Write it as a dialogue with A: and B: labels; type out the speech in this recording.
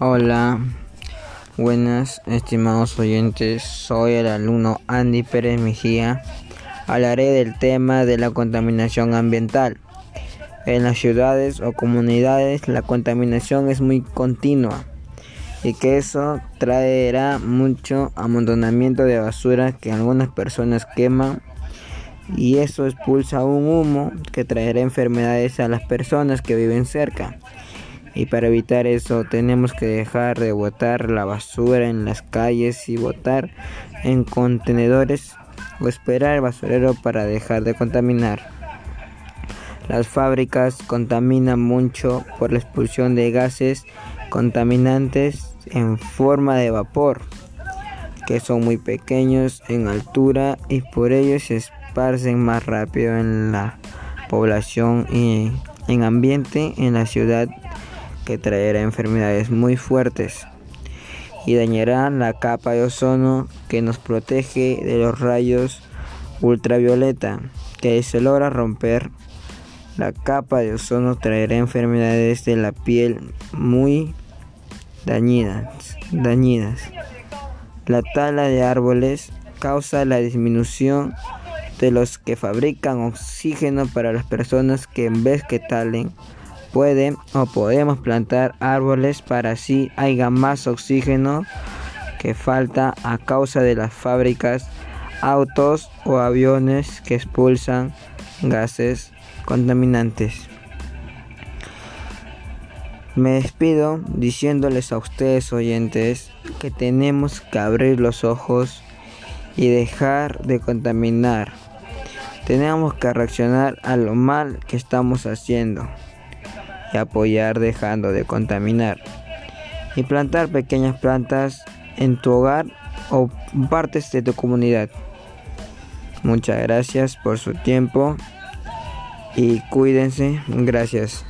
A: Hola, buenas estimados oyentes, soy el alumno Andy Pérez Mejía. Hablaré del tema de la contaminación ambiental. En las ciudades o comunidades la contaminación es muy continua y que eso traerá mucho amontonamiento de basura que algunas personas queman y eso expulsa un humo que traerá enfermedades a las personas que viven cerca. Y para evitar eso tenemos que dejar de botar la basura en las calles y botar en contenedores o esperar el basurero para dejar de contaminar. Las fábricas contaminan mucho por la expulsión de gases contaminantes en forma de vapor, que son muy pequeños en altura y por ello se esparcen más rápido en la población y en ambiente en la ciudad que traerá enfermedades muy fuertes y dañará la capa de ozono que nos protege de los rayos ultravioleta que se logra romper la capa de ozono traerá enfermedades de la piel muy dañinas, dañinas. La tala de árboles causa la disminución de los que fabrican oxígeno para las personas que en vez que talen pueden o podemos plantar árboles para así haya más oxígeno que falta a causa de las fábricas, autos o aviones que expulsan gases contaminantes. Me despido diciéndoles a ustedes oyentes que tenemos que abrir los ojos y dejar de contaminar. Tenemos que reaccionar a lo mal que estamos haciendo y apoyar dejando de contaminar. Y plantar pequeñas plantas en tu hogar o partes de tu comunidad. Muchas gracias por su tiempo y cuídense. Gracias.